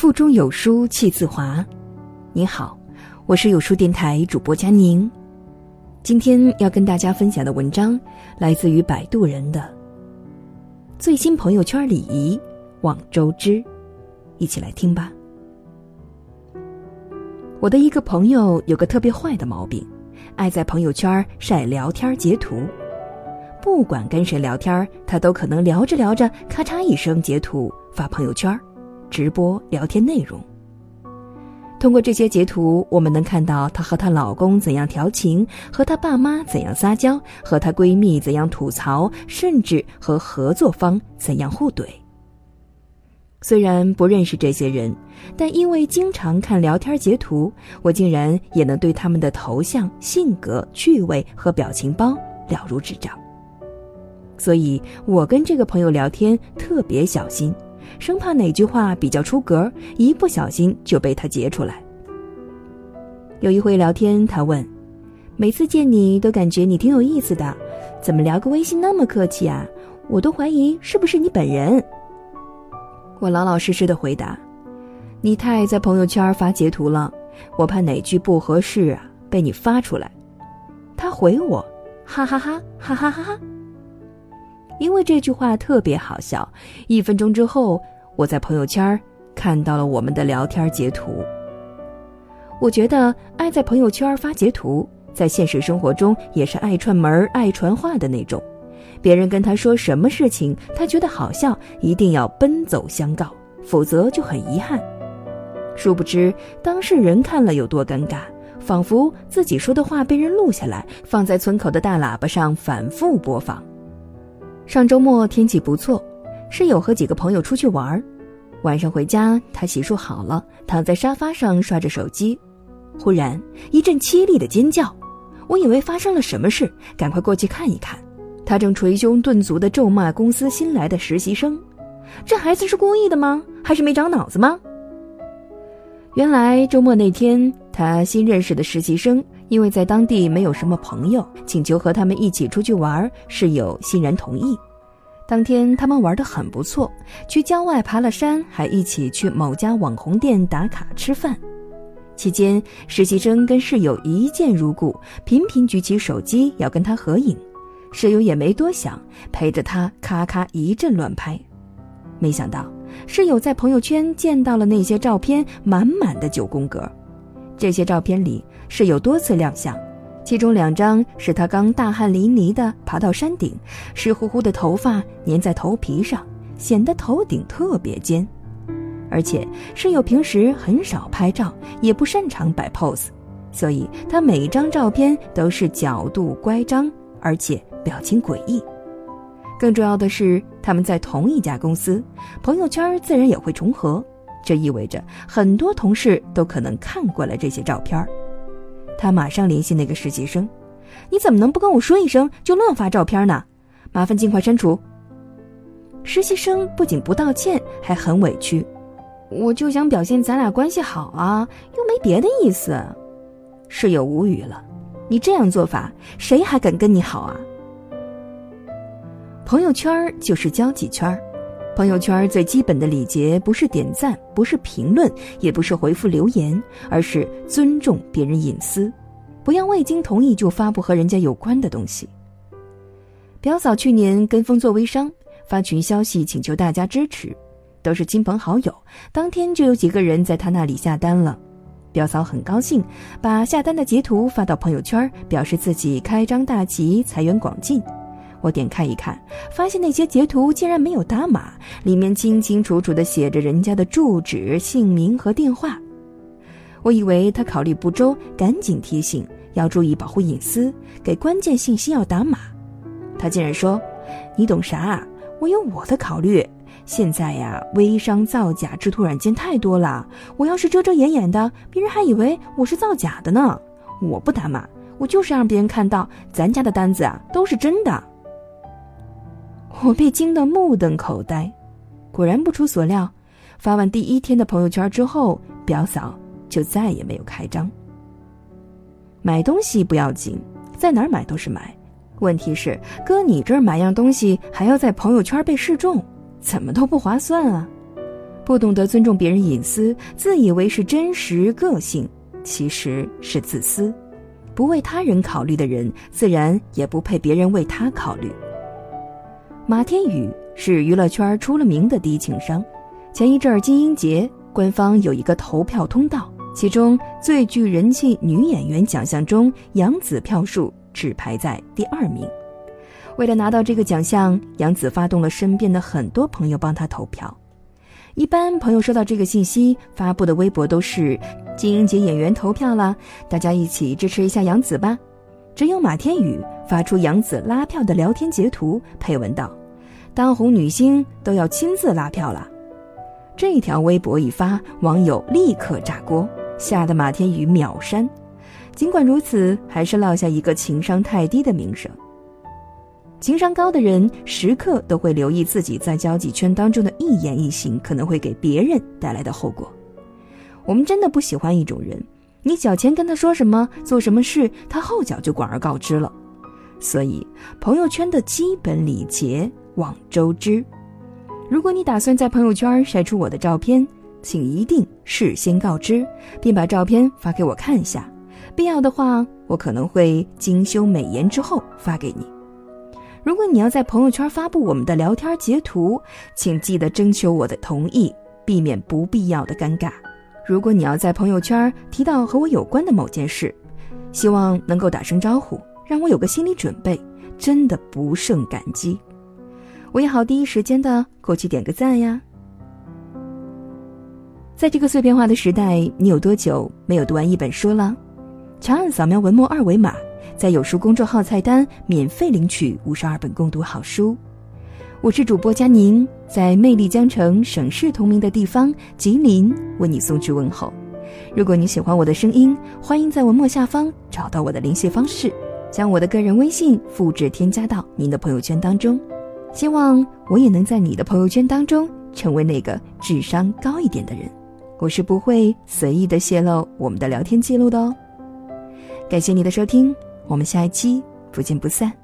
腹中有书气自华。你好，我是有书电台主播佳宁。今天要跟大家分享的文章来自于摆渡人的最新朋友圈礼仪望周知，一起来听吧。我的一个朋友有个特别坏的毛病，爱在朋友圈晒聊天截图。不管跟谁聊天，他都可能聊着聊着，咔嚓一声截图发朋友圈。直播聊天内容。通过这些截图，我们能看到她和她老公怎样调情，和她爸妈怎样撒娇，和她闺蜜怎样吐槽，甚至和合作方怎样互怼。虽然不认识这些人，但因为经常看聊天截图，我竟然也能对他们的头像、性格、趣味和表情包了如指掌。所以我跟这个朋友聊天特别小心。生怕哪句话比较出格，一不小心就被他截出来。有一回聊天，他问：“每次见你都感觉你挺有意思的，怎么聊个微信那么客气啊？我都怀疑是不是你本人。”我老老实实的回答：“你太在朋友圈发截图了，我怕哪句不合适啊被你发出来。”他回我：“哈哈哈，哈哈哈哈。”因为这句话特别好笑，一分钟之后，我在朋友圈看到了我们的聊天截图。我觉得爱在朋友圈发截图，在现实生活中也是爱串门、爱传话的那种。别人跟他说什么事情，他觉得好笑，一定要奔走相告，否则就很遗憾。殊不知当事人看了有多尴尬，仿佛自己说的话被人录下来，放在村口的大喇叭上反复播放。上周末天气不错，室友和几个朋友出去玩晚上回家，他洗漱好了，躺在沙发上刷着手机，忽然一阵凄厉的尖叫，我以为发生了什么事，赶快过去看一看，他正捶胸顿足地咒骂公司新来的实习生：“这孩子是故意的吗？还是没长脑子吗？”原来周末那天，他新认识的实习生。因为在当地没有什么朋友，请求和他们一起出去玩，室友欣然同意。当天他们玩得很不错，去郊外爬了山，还一起去某家网红店打卡吃饭。期间，实习生跟室友一见如故，频频举起手机要跟他合影，室友也没多想，陪着他咔咔一阵乱拍。没想到，室友在朋友圈见到了那些照片，满满的九宫格。这些照片里。室友多次亮相，其中两张是他刚大汗淋漓地爬到山顶，湿乎乎的头发粘在头皮上，显得头顶特别尖。而且室友平时很少拍照，也不擅长摆 pose，所以他每张照片都是角度乖张，而且表情诡异。更重要的是，他们在同一家公司，朋友圈自然也会重合，这意味着很多同事都可能看过了这些照片。他马上联系那个实习生：“你怎么能不跟我说一声就乱发照片呢？麻烦尽快删除。”实习生不仅不道歉，还很委屈：“我就想表现咱俩关系好啊，又没别的意思。”室友无语了：“你这样做法，谁还敢跟你好啊？”朋友圈就是交际圈，朋友圈最基本的礼节不是点赞，不是评论，也不是回复留言，而是尊重别人隐私。不要未经同意就发布和人家有关的东西。表嫂去年跟风做微商，发群消息请求大家支持，都是亲朋好友，当天就有几个人在他那里下单了。表嫂很高兴，把下单的截图发到朋友圈，表示自己开张大吉，财源广进。我点开一看，发现那些截图竟然没有打码，里面清清楚楚的写着人家的住址、姓名和电话。我以为他考虑不周，赶紧提醒要注意保护隐私，给关键信息要打码。他竟然说：“你懂啥？我有我的考虑。现在呀，微商造假制图软件太多了，我要是遮遮掩掩的，别人还以为我是造假的呢。我不打码，我就是让别人看到咱家的单子啊都是真的。”我被惊得目瞪口呆，果然不出所料，发完第一天的朋友圈之后，表嫂就再也没有开张。买东西不要紧，在哪儿买都是买，问题是搁你这儿买样东西还要在朋友圈被示众，怎么都不划算啊！不懂得尊重别人隐私，自以为是真实个性，其实是自私。不为他人考虑的人，自然也不配别人为他考虑。马天宇是娱乐圈出了名的低情商。前一阵儿金鹰节，官方有一个投票通道，其中最具人气女演员奖项中，杨紫票数只排在第二名。为了拿到这个奖项，杨紫发动了身边的很多朋友帮她投票。一般朋友收到这个信息发布的微博都是“金鹰节演员投票了，大家一起支持一下杨紫吧”。只有马天宇发出杨紫拉票的聊天截图，配文道：“当红女星都要亲自拉票了。”这条微博一发，网友立刻炸锅，吓得马天宇秒删。尽管如此，还是落下一个情商太低的名声。情商高的人时刻都会留意自己在交际圈当中的一言一行可能会给别人带来的后果。我们真的不喜欢一种人，你脚前跟他说什么、做什么事，他后脚就广而告之了。所以，朋友圈的基本礼节望周知。如果你打算在朋友圈晒出我的照片，请一定事先告知，并把照片发给我看一下。必要的话，我可能会精修美颜之后发给你。如果你要在朋友圈发布我们的聊天截图，请记得征求我的同意，避免不必要的尴尬。如果你要在朋友圈提到和我有关的某件事，希望能够打声招呼，让我有个心理准备，真的不胜感激。我也好第一时间的过去点个赞呀。在这个碎片化的时代，你有多久没有读完一本书了？长按扫描文末二维码。在有书公众号菜单免费领取五十二本共读好书，我是主播佳宁，在魅力江城、省市同名的地方吉林为你送去问候。如果你喜欢我的声音，欢迎在文末下方找到我的联系方式，将我的个人微信复制添加到您的朋友圈当中。希望我也能在你的朋友圈当中成为那个智商高一点的人。我是不会随意的泄露我们的聊天记录的哦。感谢你的收听。我们下一期不见不散。